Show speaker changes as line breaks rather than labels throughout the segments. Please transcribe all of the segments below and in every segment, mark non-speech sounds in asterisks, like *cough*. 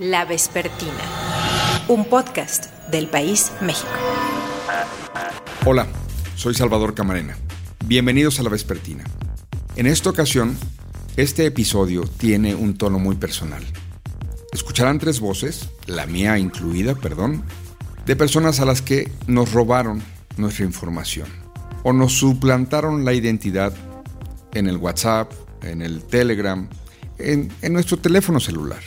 La Vespertina, un podcast del País México.
Hola, soy Salvador Camarena. Bienvenidos a La Vespertina. En esta ocasión, este episodio tiene un tono muy personal. Escucharán tres voces, la mía incluida, perdón, de personas a las que nos robaron nuestra información o nos suplantaron la identidad en el WhatsApp, en el Telegram, en, en nuestro teléfono celular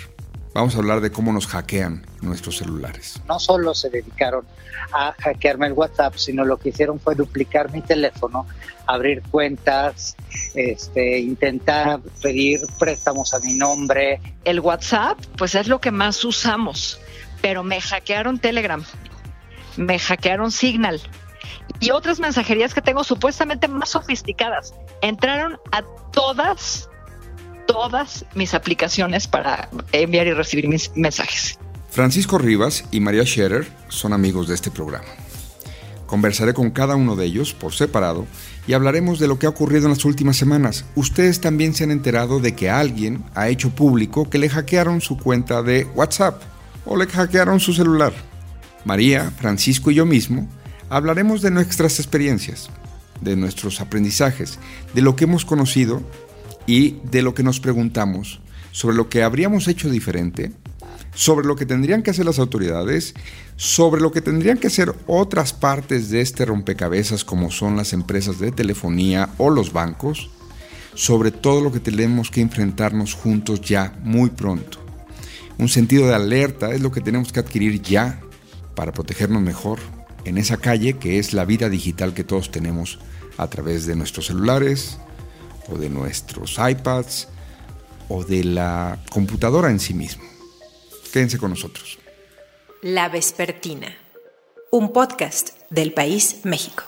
vamos a hablar de cómo nos hackean nuestros celulares.
No solo se dedicaron a hackearme el WhatsApp, sino lo que hicieron fue duplicar mi teléfono, abrir cuentas, este, intentar pedir préstamos a mi nombre.
El WhatsApp, pues es lo que más usamos, pero me hackearon Telegram, me hackearon Signal y otras mensajerías que tengo supuestamente más sofisticadas. Entraron a todas todas mis aplicaciones para enviar y recibir mis mensajes.
Francisco Rivas y María Scherer son amigos de este programa. Conversaré con cada uno de ellos por separado y hablaremos de lo que ha ocurrido en las últimas semanas. Ustedes también se han enterado de que alguien ha hecho público que le hackearon su cuenta de WhatsApp o le hackearon su celular. María, Francisco y yo mismo hablaremos de nuestras experiencias, de nuestros aprendizajes, de lo que hemos conocido y de lo que nos preguntamos sobre lo que habríamos hecho diferente, sobre lo que tendrían que hacer las autoridades, sobre lo que tendrían que hacer otras partes de este rompecabezas como son las empresas de telefonía o los bancos, sobre todo lo que tenemos que enfrentarnos juntos ya muy pronto. Un sentido de alerta es lo que tenemos que adquirir ya para protegernos mejor en esa calle que es la vida digital que todos tenemos a través de nuestros celulares, o de nuestros iPads o de la computadora en sí mismo. Quédense con nosotros.
La Vespertina, un podcast del país México.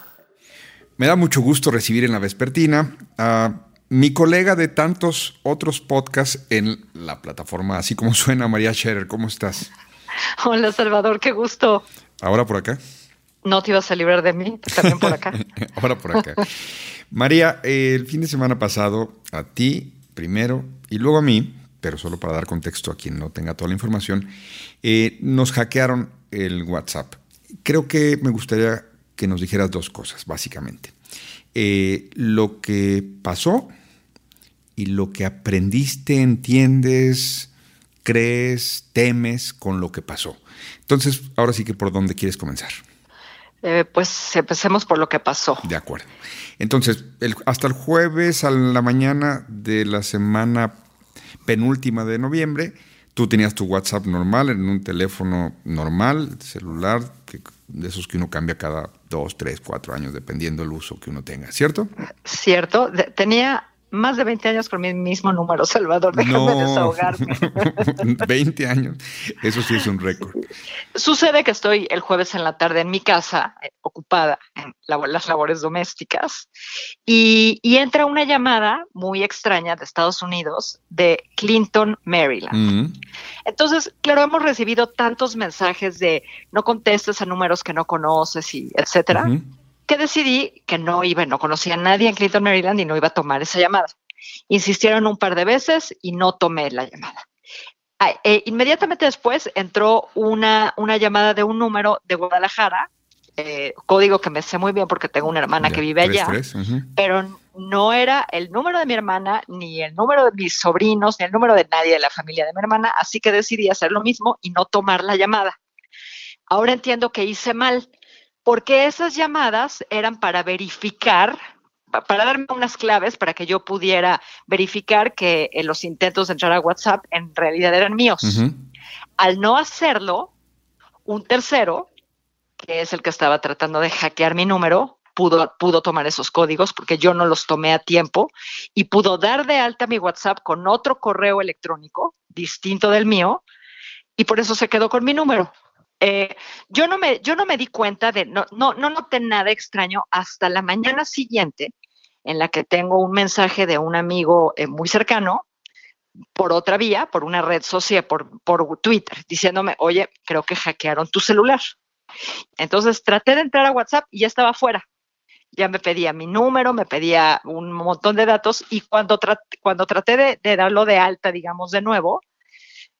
Me da mucho gusto recibir en La Vespertina a mi colega de tantos otros podcasts en la plataforma, así como suena María Scherer. ¿Cómo estás?
Hola Salvador, qué gusto.
¿Ahora por acá?
No te ibas a librar de mí, también por acá. *laughs*
Ahora por acá. María, el fin de semana pasado, a ti primero y luego a mí, pero solo para dar contexto a quien no tenga toda la información, eh, nos hackearon el WhatsApp. Creo que me gustaría que nos dijeras dos cosas, básicamente. Eh, lo que pasó y lo que aprendiste, entiendes, crees, temes con lo que pasó. Entonces, ahora sí que por dónde quieres comenzar.
Eh, pues empecemos por lo que pasó.
De acuerdo. Entonces, hasta el jueves a la mañana de la semana penúltima de noviembre, tú tenías tu WhatsApp normal en un teléfono normal, celular, de esos que uno cambia cada dos, tres, cuatro años, dependiendo del uso que uno tenga, ¿cierto?
Cierto. tenía más de 20 años con mi mismo número, Salvador. Déjame desahogarme. *laughs*
20 años. Eso sí es un récord.
Sucede que estoy el jueves en la tarde en mi casa, eh, ocupada en las labores domésticas, y, entra una llamada muy extraña de Estados Unidos de Clinton, Maryland. Mm. Entonces, claro, hemos recibido tantos mensajes de no contestes a números que no conoces y etcétera que decidí que no iba, no conocía a nadie en Clinton, Maryland y no iba a tomar esa llamada. Insistieron un par de veces y no tomé la llamada. Eh, inmediatamente después entró una, una llamada de un número de Guadalajara, eh, código que me sé muy bien porque tengo una hermana que vive allá, pero no era el número de mi hermana, ni el número de mis sobrinos, ni el número de nadie de la familia de mi hermana, así que decidí hacer lo mismo y no tomar la llamada. Ahora entiendo que hice mal porque esas llamadas eran para verificar, para darme unas claves para que yo pudiera verificar que eh, los intentos de entrar a WhatsApp en realidad eran míos. Al no hacerlo, un tercero, que es el que estaba tratando de hackear mi número, Pudo, pudo, tomar esos códigos porque yo no los tomé a tiempo y pudo dar de alta mi WhatsApp con otro correo electrónico distinto del mío y por eso se quedó con mi número. Eh, yo, no me, yo no me di cuenta de, no, no, no noté nada extraño hasta la mañana siguiente en la que tengo un mensaje de un amigo eh, muy cercano por otra vía, por una red social, por, por Twitter, diciéndome, oye, creo que hackearon tu celular. Entonces traté de entrar a WhatsApp y ya estaba fuera. Ya me pedía mi número, me pedía un montón de datos y cuando, cuando traté de darlo de alta, digamos, de nuevo,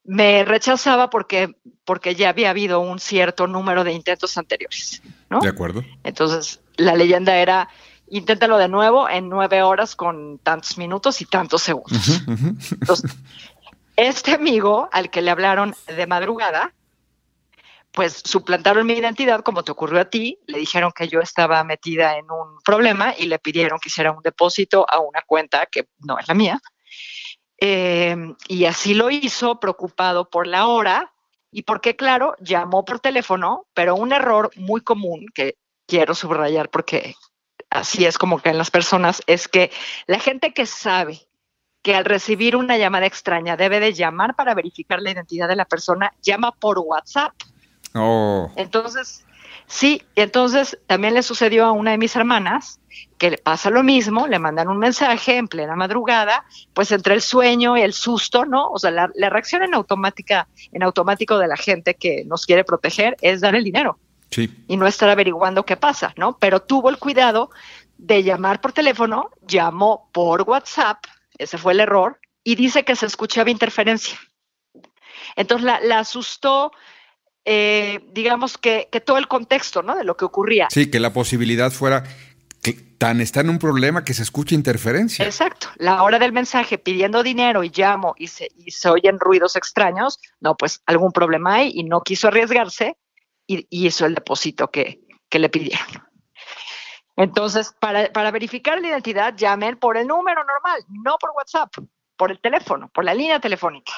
me rechazaba porque, porque ya había habido un cierto número de intentos anteriores, ¿no?
De acuerdo.
Entonces, la leyenda era, inténtalo de nuevo en nueve horas con tantos minutos y tantos segundos. Entonces, este amigo al que le hablaron de madrugada, pues suplantaron mi identidad como te ocurrió a ti, le dijeron que yo estaba metida en un problema y le pidieron que hiciera un depósito a una cuenta que no es la mía. Eh, y así lo hizo, preocupado por la hora y porque, claro, llamó por teléfono, pero un error muy común que quiero subrayar porque así es como que en las personas es que la gente que sabe que al recibir una llamada extraña debe de llamar para verificar la identidad de la persona, llama por WhatsApp.
Oh.
Entonces, Sí, entonces también le sucedió a una de mis hermanas que le pasa lo mismo, le mandan un mensaje en plena madrugada, pues entre el sueño y el susto, ¿no? O sea, la, reacción en automática, en automático de la gente que nos quiere proteger es dar el dinero.
Sí.
Y no estar averiguando qué pasa, ¿no? Pero tuvo el cuidado de llamar por teléfono, llamó por WhatsApp, ese fue el error, y dice que se escuchaba interferencia. Entonces la, la asustó, eh, digamos que, todo el contexto, ¿no? De lo que ocurría.
Sí, que la posibilidad fuera que tan está en un problema que se escucha interferencia.
Exacto. La hora del mensaje pidiendo dinero y llamo y se, y se oyen ruidos extraños, no, pues algún problema hay y no quiso arriesgarse y, hizo el depósito que, que le pidieron. Entonces, para, para, verificar la identidad, llamen por el número normal, no por WhatsApp, por el teléfono, por la línea telefónica.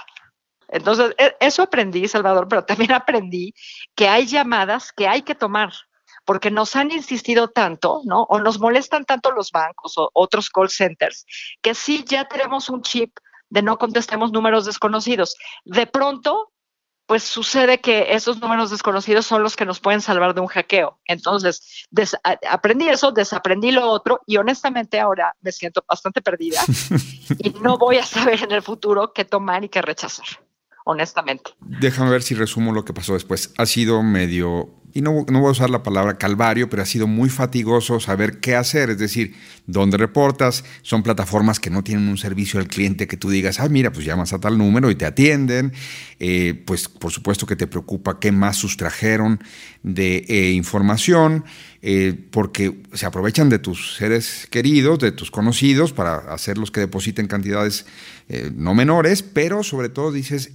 Entonces, e, eso aprendí, Salvador, pero también aprendí que hay llamadas que hay que tomar porque nos han insistido tanto, ¿no? O nos molestan tanto los bancos o otros call centers, que sí ya tenemos un chip de no contestemos números desconocidos. De pronto, pues sucede que esos números desconocidos son los que nos pueden salvar de un hackeo. Entonces, aprendí eso, desaprendí lo otro y honestamente ahora me siento bastante perdida *laughs* y no voy a saber en el futuro qué tomar y qué rechazar honestamente.
Déjame ver si resumo lo que pasó después. Ha sido medio, y no, no, voy a usar la palabra calvario, pero ha sido muy fatigoso saber qué hacer, es decir, dónde reportas, son plataformas que no tienen un servicio al cliente que tú digas, ah, mira, pues llamas a tal número y te atienden, eh, pues por supuesto que te preocupa qué más sustrajeron de eh, información, eh, porque se aprovechan de tus seres queridos, de tus conocidos, para hacerlos que depositen cantidades no menores, pero sobre todo dices,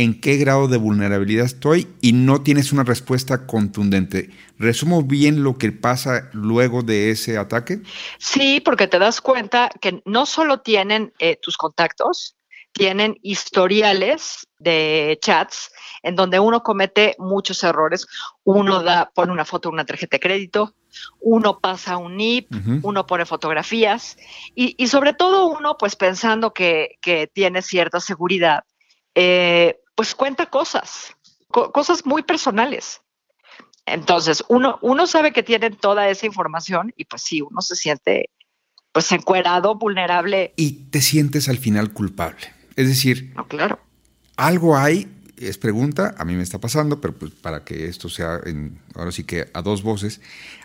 en qué grado de vulnerabilidad estoy y no tienes una respuesta contundente. ¿Resumo bien lo que pasa luego de ese ataque?
Sí, porque te das cuenta que no solo tienen eh, tus contactos, tienen historiales de chats en donde uno comete muchos errores. Uno da, pone una foto una tarjeta de crédito, uno pasa un NIP, uno pone fotografías y, sobre todo uno pues pensando que, que tiene cierta seguridad. Eh, pues cuenta cosas, cosas muy personales. Entonces, uno, uno sabe que tienen toda esa información y pues sí, uno se siente pues encuerado, vulnerable.
Y te sientes al final culpable. Es decir,
no, claro.
algo hay, es pregunta, a mí me está pasando, pero pues para que esto sea en, ahora sí que a dos voces,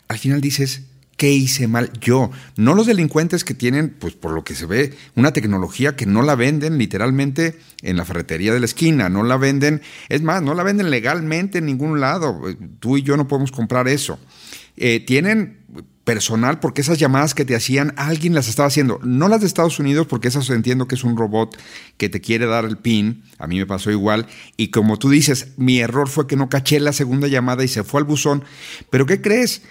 al final dices, ¿Qué hice mal yo? No los delincuentes que tienen, pues por lo que se ve, una tecnología que no la venden literalmente en la ferretería de la esquina, no la venden, es más, no la venden legalmente en ningún lado. Tú y yo no podemos comprar eso. Eh, tienen personal porque esas llamadas que te hacían, alguien las estaba haciendo. No las de Estados Unidos porque esas entiendo que es un robot que te quiere dar el pin. A mí me pasó igual. Y como tú dices, mi error fue que no caché la segunda llamada y se fue al buzón. Pero ¿qué crees?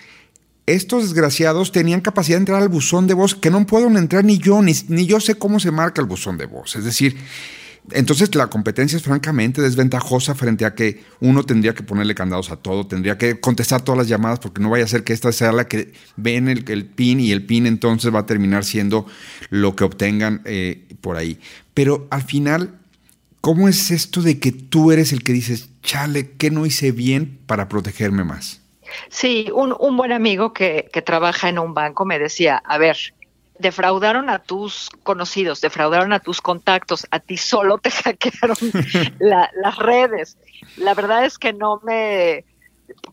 Estos desgraciados tenían capacidad de entrar al buzón de voz que no puedo entrar ni yo, ni, ni, yo sé cómo se marca el buzón de voz. Es decir, entonces la competencia es francamente desventajosa frente a que uno tendría que ponerle candados a todo, tendría que contestar todas las llamadas porque no vaya a ser que esta sea la que ven el, el pin y el pin entonces va a terminar siendo lo que obtengan eh, por ahí. Pero al final, ¿cómo es esto de que tú eres el que dices, chale, ¿qué no hice bien para protegerme más?
Sí, un, un buen amigo que, que trabaja en un banco me decía, a ver, defraudaron a tus conocidos, defraudaron a tus contactos, a ti solo te *laughs* hackearon *laughs* las redes. La verdad es que no me,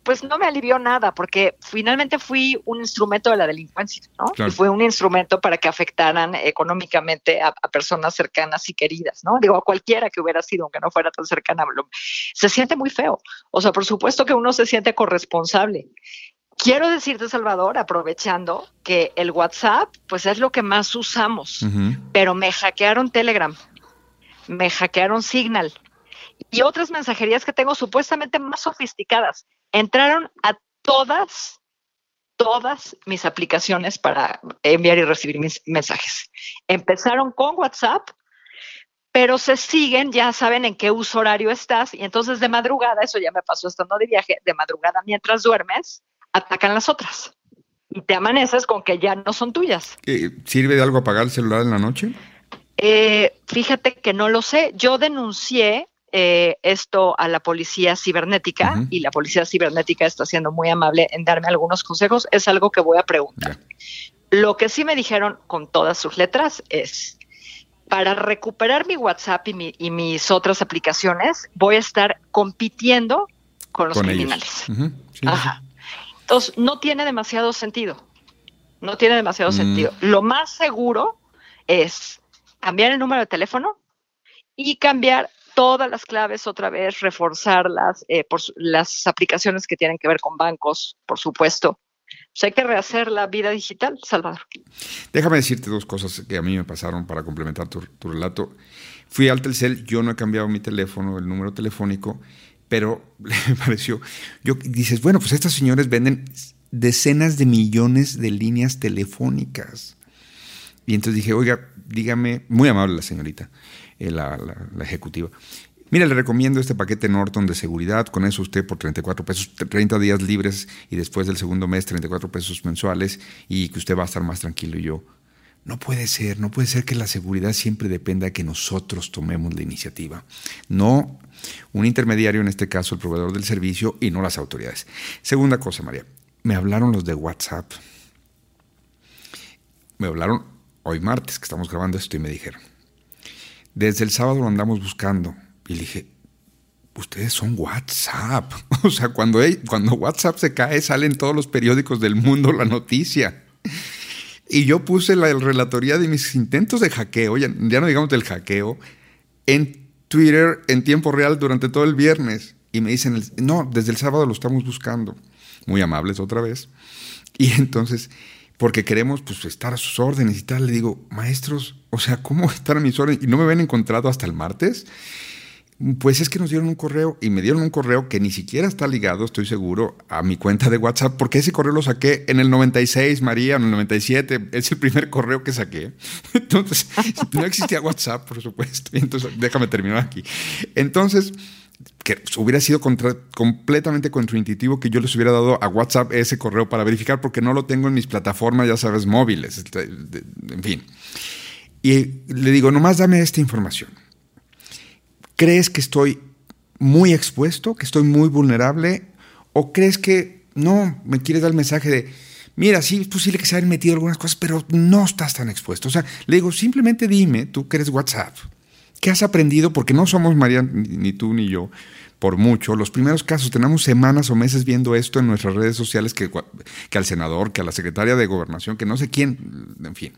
pues no me alivió nada, porque finalmente fui un instrumento de la delincuencia, ¿no? Y fue un instrumento para que afectaran económicamente a, personas cercanas y queridas, ¿no? Digo, a cualquiera que hubiera sido, aunque no fuera tan cercana. Se siente muy feo. O sea, por supuesto que uno se siente corresponsable. Quiero decirte, Salvador, aprovechando que el WhatsApp, pues es lo que más usamos, pero me hackearon Telegram, me hackearon Signal, y otras mensajerías que tengo supuestamente más sofisticadas. Entraron a todas, todas mis aplicaciones para enviar y recibir mis mensajes. Empezaron con WhatsApp, pero se siguen, ya saben en qué uso horario estás, y entonces de madrugada, eso ya me pasó estando de viaje, de madrugada mientras duermes, atacan las otras. Y te amaneces con que ya no son tuyas.
¿Sirve de algo apagar el celular en la noche?
Eh, fíjate que no lo sé. Yo denuncié eh, esto a la policía cibernética y la policía cibernética está siendo muy amable en darme algunos consejos. Es algo que voy a preguntar. Lo que sí me dijeron con todas sus letras es, para recuperar mi WhatsApp y, mis otras aplicaciones, voy a estar compitiendo con los criminales. Entonces, no tiene demasiado sentido. No tiene demasiado mm. sentido. Lo más seguro es cambiar el número de teléfono y cambiar todas las claves otra vez, reforzarlas, eh, por las aplicaciones que tienen que ver con bancos, por supuesto. Pues hay que rehacer la vida digital, Salvador.
Déjame decirte dos cosas que a mí me pasaron para complementar tu, relato. Fui al Telcel, yo no he cambiado mi teléfono, el número telefónico, pero *laughs* me pareció, yo dices, bueno, pues estas señores venden decenas de millones de líneas telefónicas. Y entonces dije, oiga, dígame, muy amable la señorita, eh, la, ejecutiva. Mira, le recomiendo este paquete Norton de seguridad. Con eso usted por 34 pesos, 30 días libres y después del segundo mes 34 pesos mensuales y que usted va a estar más tranquilo. Y yo, no puede ser, no puede ser que la seguridad siempre dependa de que nosotros tomemos la iniciativa. No un intermediario, en este caso el proveedor del servicio, y no las autoridades. Segunda cosa, María, me hablaron los de WhatsApp. Me hablaron hoy martes que estamos grabando esto y me dijeron, desde el sábado lo andamos buscando. Y le dije, ustedes son WhatsApp. *laughs* O sea, cuando, cuando WhatsApp se cae, salen todos los periódicos del mundo la noticia. Y yo puse la relatoría de mis intentos de hackeo, ya, no digamos del hackeo, en Twitter en tiempo real durante todo el viernes. Y me dicen, no, desde el sábado lo estamos buscando. Muy amables otra vez. Y entonces porque queremos pues, estar a sus órdenes y tal. Le digo, maestros, o sea, ¿cómo *laughs* estar a mis órdenes? ¿Y no me habían encontrado hasta el martes? Pues es que nos dieron un correo y me dieron un correo que ni siquiera está ligado, estoy seguro, a mi cuenta de WhatsApp, porque ese correo lo saqué en el 96, María, en el 97, es el primer correo que saqué. *laughs* Entonces, no existía WhatsApp, por supuesto. *laughs* Entonces, déjame terminar aquí. Entonces, que hubiera sido completamente contraintuitivo que yo les hubiera dado a WhatsApp ese correo para verificar porque no lo tengo en mis plataformas, ya sabes, móviles, este, en fin. Y le digo, nomás dame esta información. ¿Crees que estoy muy expuesto, que estoy muy vulnerable? ¿O crees que no, me quieres dar el mensaje de, mira, sí es posible que se hayan metido algunas cosas, pero no estás tan expuesto? O sea, le digo, simplemente dime, tú que eres WhatsApp, ¿Qué has aprendido? Porque no somos María, ni tú ni yo, por mucho. Los primeros casos, tenemos semanas o meses viendo esto en nuestras redes sociales, que, al senador, que a la secretaria de gobernación, que no sé quién, en fin.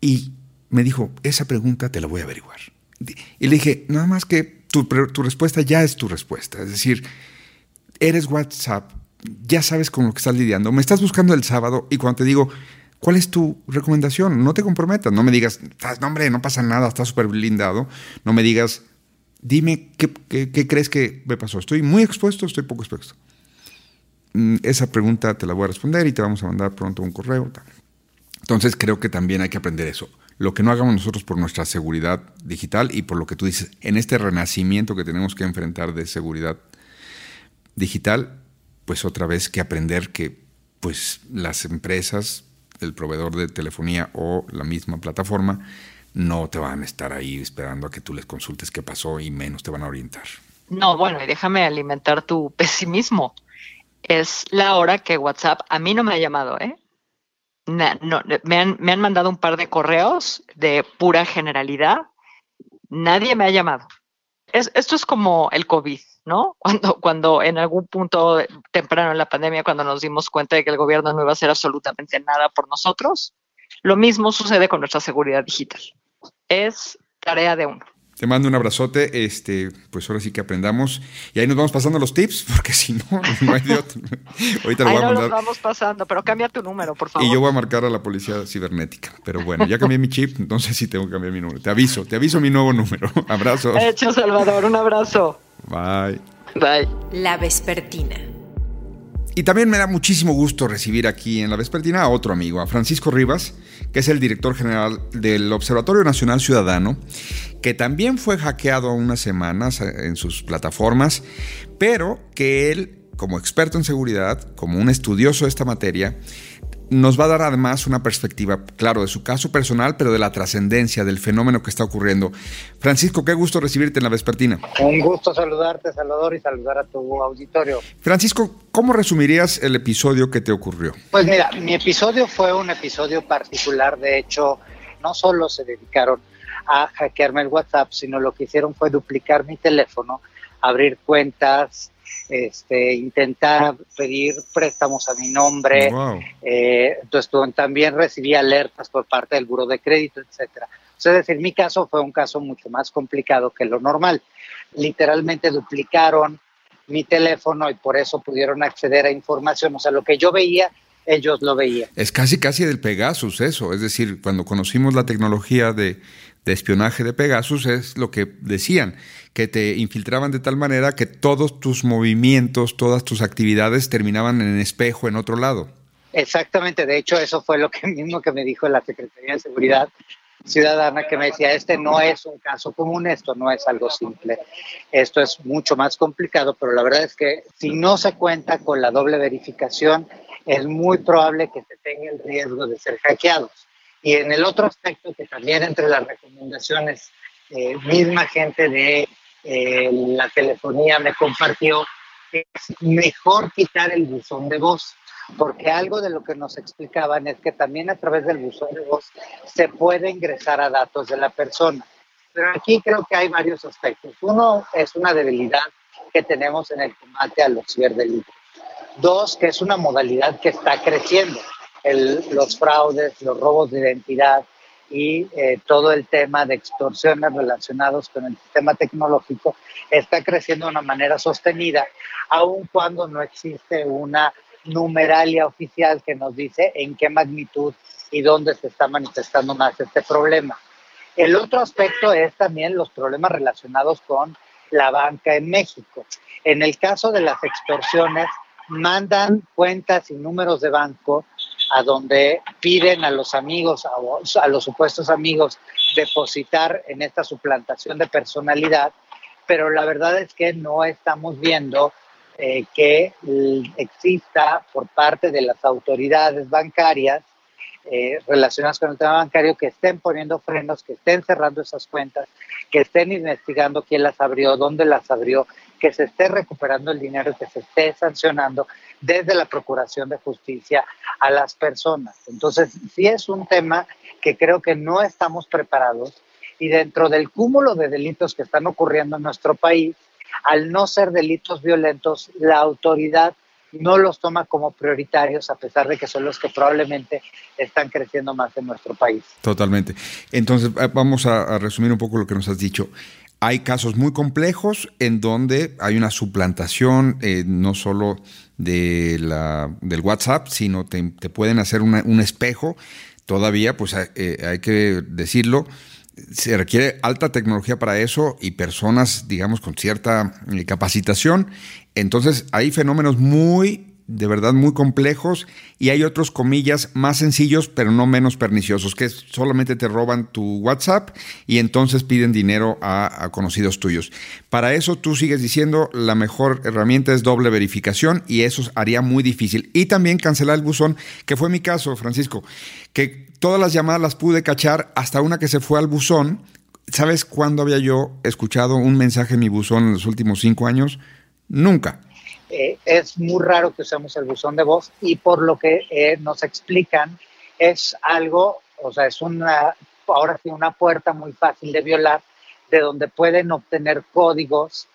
Y me dijo, esa pregunta te la voy a averiguar. Y le dije, nada más que tu respuesta ya es tu respuesta. Es decir, eres WhatsApp, ya sabes con lo que estás lidiando. Me estás buscando el sábado y cuando te digo, ¿Cuál es tu recomendación? No te comprometas, no me digas, no, hombre, no pasa nada, está súper blindado. No me digas, dime qué, crees que me pasó. ¿Estoy muy expuesto o estoy poco expuesto? Mm, esa pregunta te la voy a responder y te vamos a mandar pronto un correo. Entonces creo que también hay que aprender eso. Lo que no hagamos nosotros por nuestra seguridad digital y por lo que tú dices, en este renacimiento que tenemos que enfrentar de seguridad digital, pues otra vez que aprender que pues las empresas el proveedor de telefonía o la misma plataforma, no te van a estar ahí esperando a que tú les consultes qué pasó y menos te van a orientar.
No, bueno, y déjame alimentar tu *laughs* pesimismo. Es la hora que WhatsApp a mí no me ha llamado, ¿eh? No, me, han, me han mandado un par de correos de pura generalidad. Nadie me ha llamado. Es, esto es como el COVID. ¿No? Cuando, cuando en algún punto temprano en la pandemia, cuando nos dimos cuenta de que el gobierno no iba a hacer absolutamente nada por nosotros, lo mismo sucede con nuestra seguridad digital. Es tarea de uno.
Te mando un abrazote, este, pues ahora sí que aprendamos. Y ahí nos vamos pasando los tips, *laughs* porque si no, no hay de otro.
Ahorita lo voy a mandar. Los vamos pasando, pero cambia tu número, por favor.
Y yo voy a marcar a la policía cibernética. Pero bueno, ya cambié mi chip, entonces sí tengo que cambiar mi número. Te aviso, te aviso mi nuevo número. *laughs* Abrazos.
Hecho, Salvador, un abrazo.
Bye.
Bye.
La Vespertina.
Y también me da muchísimo gusto recibir aquí en la Vespertina a otro amigo, a Francisco Rivas, que es el director general del Observatorio Nacional Ciudadano, que también fue hackeado unas semanas en sus plataformas, pero que él, como experto en seguridad, como un estudioso de esta materia, nos va a dar además una perspectiva, claro, de su caso personal, pero de la trascendencia del fenómeno que está ocurriendo. Francisco, qué gusto recibirte en la Vespertina.
Un gusto saludarte, Salvador, y saludar a tu auditorio.
Francisco, ¿cómo resumirías el episodio que te ocurrió?
Pues mira, mi episodio fue un episodio particular, de hecho, no solo se dedicaron a hackearme el WhatsApp, sino lo que hicieron fue duplicar mi teléfono, abrir cuentas, este, intentar pedir préstamos a mi nombre. Eh, entonces también recibí alertas por parte del buro de crédito, etcétera. es decir, mi caso fue un caso mucho más complicado que lo normal. Literalmente duplicaron mi teléfono y por eso pudieron acceder a información. O sea, lo que yo veía, ellos lo veían.
Es casi, casi del Pegasus eso. Es decir, cuando conocimos la tecnología de, de espionaje de Pegasus, es lo que decían que te infiltraban de tal manera que todos tus movimientos, todas tus actividades terminaban en espejo en otro lado.
Exactamente, de hecho eso fue lo que *laughs* mismo que me dijo la Secretaría de Seguridad Ciudadana, que me decía, este no es un caso común, esto no es algo simple, esto es mucho más complicado, pero la verdad es que si no se cuenta con la doble verificación, es muy probable que se tenga el riesgo de ser hackeados. Y en el otro aspecto, que también entre las recomendaciones, eh, misma gente de eh, la telefonía me compartió es mejor quitar el buzón de voz, porque algo de lo que nos explicaban es que también a través del buzón de voz se puede ingresar a datos de la persona. Pero aquí creo que hay varios aspectos. Uno es una debilidad que tenemos en el combate a los ciberdelitos. Dos, que es una modalidad que está creciendo. Los fraudes, los robos de identidad, y eh, todo el tema de extorsiones relacionados con el sistema tecnológico está creciendo de una manera sostenida, aun cuando no existe una numeralia oficial que nos dice en qué magnitud y dónde se está manifestando más este problema. El otro aspecto es también los problemas relacionados con la banca en México. En el caso de las extorsiones, mandan cuentas y números de banco a donde piden a los amigos, a, los supuestos amigos, depositar en esta suplantación de personalidad, pero la verdad es que no estamos viendo eh, que exista por parte de las autoridades bancarias eh, relacionadas con el tema bancario que estén poniendo frenos, que estén cerrando esas cuentas, que estén investigando quién las abrió, dónde las abrió, que se esté recuperando el dinero, que se esté sancionando desde la Procuración de Justicia a las personas. Entonces, sí es un tema que creo que no estamos preparados y dentro del cúmulo de delitos que están ocurriendo en nuestro país, al no ser delitos violentos, la autoridad no los toma como prioritarios a pesar de que son los que probablemente están creciendo más en nuestro país.
Totalmente. Entonces, eh, vamos a, resumir un poco lo que nos has dicho. Hay casos muy complejos en donde hay una suplantación eh, no solo de la, del WhatsApp, sino te, te pueden hacer un espejo. Todavía, pues eh, hay que decirlo, se requiere alta tecnología para eso y personas, digamos, con cierta capacitación. Entonces hay fenómenos muy de verdad muy complejos y hay otros comillas más sencillos pero no menos perniciosos que solamente te roban tu WhatsApp y entonces piden dinero a, conocidos tuyos. Para eso tú sigues diciendo la mejor herramienta es doble verificación y eso haría muy difícil. Y también cancelar el buzón, que fue mi caso, Francisco, que todas las llamadas las pude cachar hasta una que se fue al buzón. ¿Sabes cuándo había yo escuchado un mensaje en mi buzón en los últimos cinco años? Nunca.
Eh, es muy raro que usemos el buzón de voz y por lo que eh, nos explican es algo, o sea, es una, ahora sí, una puerta muy fácil de violar, de donde pueden obtener códigos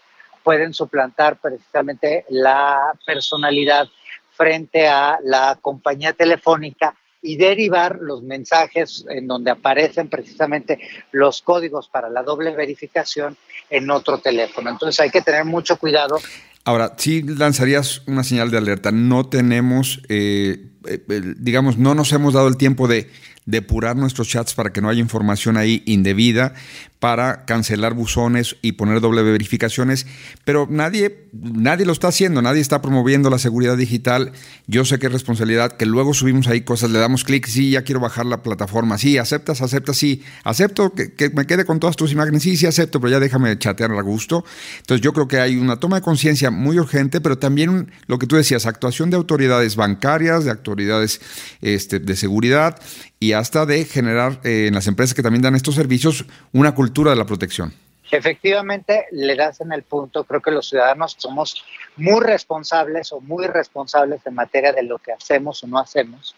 pueden suplantar precisamente la personalidad frente a la compañía telefónica y derivar los mensajes en donde aparecen precisamente los códigos para la doble verificación en otro teléfono. Entonces hay que tener mucho cuidado.
Ahora, si lanzarías una señal de alerta, no tenemos, eh, eh, digamos, no nos hemos dado el tiempo de depurar nuestros chats para que no haya información ahí indebida, para cancelar buzones y poner doble verificaciones, pero nadie, nadie lo está haciendo, nadie está promoviendo la seguridad digital. Yo sé que es responsabilidad, que luego subimos ahí cosas, le damos clic, sí, ya quiero bajar la plataforma, sí, aceptas, aceptas, sí, acepto que, me quede con todas tus imágenes, sí, sí, acepto, pero ya déjame chatear a gusto. Entonces yo creo que hay una toma de conciencia muy urgente, pero también lo que tú decías, actuación de autoridades bancarias, de autoridades este, de seguridad y hasta de generar eh, en las empresas que también dan estos servicios una cultura de la protección.
Efectivamente, le das en el punto, creo que los ciudadanos somos muy responsables o muy responsables en materia de lo que hacemos o no hacemos,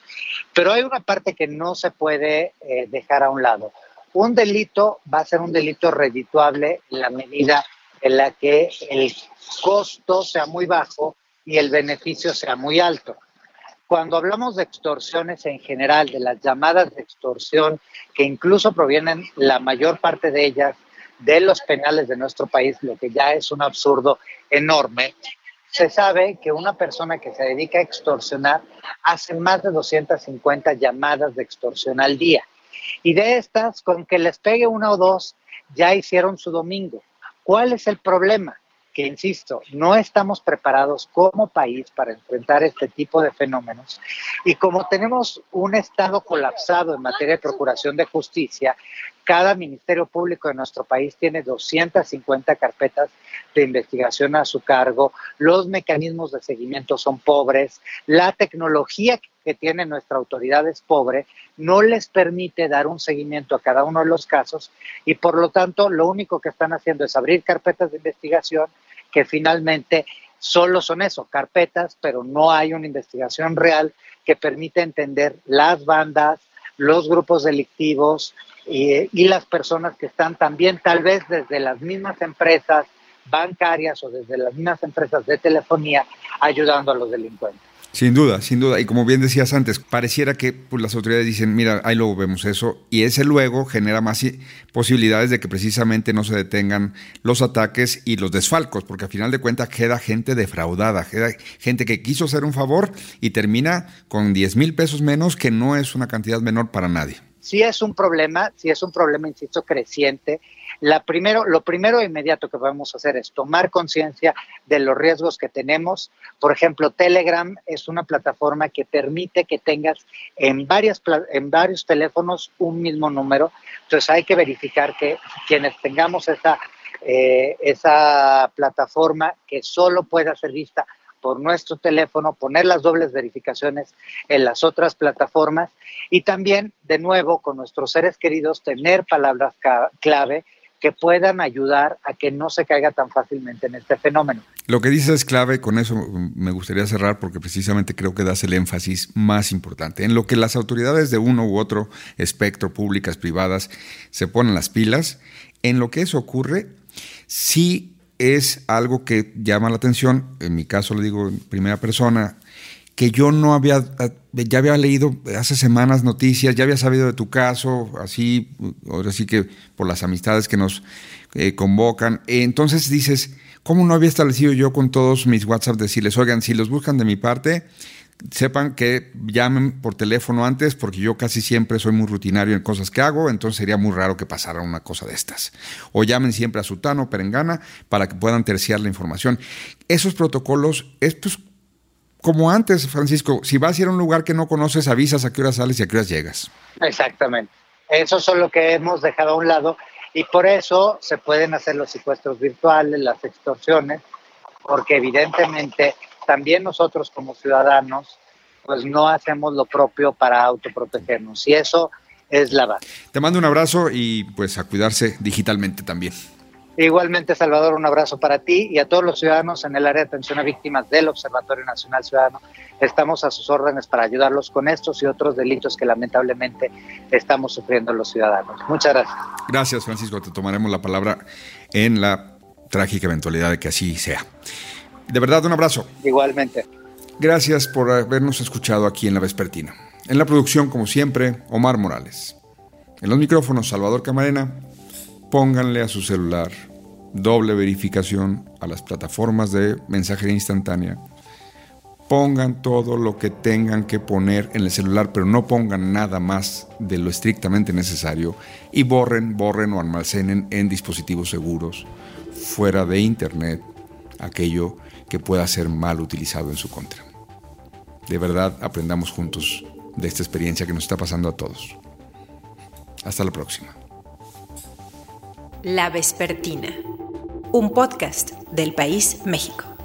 pero hay una parte que no se puede eh, dejar a un lado. Un delito va a ser un delito redituable en la medida en la que el costo sea muy bajo y el beneficio sea muy alto. Cuando hablamos de extorsiones en general, de las llamadas de extorsión, que incluso provienen la mayor parte de ellas de los penales de nuestro país, lo que ya es un absurdo enorme, se sabe que una persona que se dedica a extorsionar hace más de 250 llamadas de extorsión al día. Y de estas, con que les pegue una o dos, ya hicieron su domingo. ¿Cuál es el problema? Que, insisto, no estamos preparados como país para enfrentar este tipo de fenómenos. Y como tenemos un Estado colapsado en materia de procuración de justicia, cada Ministerio Público de nuestro país tiene 250 carpetas de investigación a su cargo, los mecanismos de seguimiento son pobres, la tecnología que tiene nuestra autoridad es pobre, no les permite dar un seguimiento a cada uno de los casos y por lo tanto lo único que están haciendo es abrir carpetas de investigación que finalmente solo son eso, carpetas, pero no hay una investigación real que permita entender las bandas, los grupos delictivos y, y las personas que están también tal vez desde las mismas empresas bancarias o desde las mismas empresas de telefonía ayudando a los delincuentes.
Sin duda, sin duda. Y como bien decías antes, pareciera que pues, las autoridades dicen, mira, ahí luego vemos eso, y ese luego genera más posibilidades de que precisamente no se detengan los ataques y los desfalcos, porque al final de cuentas queda gente defraudada, queda gente que quiso hacer un favor y termina con 10 mil pesos menos, que no es una cantidad menor para nadie.
Sí es un problema, sí es un problema, insisto, creciente lo primero inmediato que podemos hacer es tomar conciencia de los riesgos que tenemos. Por ejemplo, Telegram es una plataforma que permite que tengas en, varias, en varios teléfonos un mismo número. Entonces hay que verificar que quienes tengamos esa, eh, esa plataforma que solo pueda ser vista por nuestro teléfono, poner las dobles verificaciones en las otras plataformas y también, de nuevo, con nuestros seres queridos, tener palabras clave que puedan ayudar a que no se caiga tan fácilmente en este fenómeno.
Lo que dices es clave, con eso me gustaría cerrar porque precisamente creo que das el énfasis más importante. En lo que las autoridades de uno u otro espectro, públicas, privadas, se ponen las pilas, en lo que eso ocurre, sí es algo que llama la atención, en mi caso lo digo en primera persona, que yo no había, ya había leído hace semanas noticias, ya había sabido de tu caso, así, ahora sí que por las amistades que nos eh, convocan. Entonces dices, ¿cómo no había establecido yo con todos mis WhatsApp decirles, oigan, si los buscan de mi parte, sepan que llamen por teléfono antes, porque yo casi siempre soy muy rutinario en cosas que hago, entonces sería muy raro que pasara una cosa de estas. O llamen siempre a Sutano, Perengana, para que puedan terciar la información. Esos protocolos, estos como antes, Francisco, si vas a ir a un lugar que no conoces, avisas a qué hora sales y a qué hora llegas.
Exactamente. Eso es lo que hemos dejado a un lado y por eso se pueden hacer los secuestros virtuales, las extorsiones, porque evidentemente también nosotros como ciudadanos pues no hacemos lo propio para autoprotegernos y eso es la base.
Te mando un abrazo y pues a cuidarse digitalmente también.
Igualmente, Salvador, un abrazo para ti y a todos los ciudadanos en el área de atención a víctimas del Observatorio Nacional Ciudadano. Estamos a sus órdenes para ayudarlos con estos y otros delitos que lamentablemente estamos sufriendo los ciudadanos. Muchas gracias.
Gracias, Francisco. Te tomaremos la palabra en la trágica eventualidad de que así sea. De verdad, un abrazo.
Igualmente.
Gracias por habernos escuchado aquí en La Vespertina. En la producción, como siempre, Omar Morales. En los micrófonos, Salvador Camarena. Pónganle a su celular doble verificación a las plataformas de mensajería instantánea. Pongan todo lo que tengan que poner en el celular, pero no pongan nada más de lo estrictamente necesario y borren, borren o almacenen en dispositivos seguros, fuera de Internet, aquello que pueda ser mal utilizado en su contra. De verdad, aprendamos juntos de esta experiencia que nos está pasando a todos. Hasta la próxima.
La Vespertina, un podcast del País México.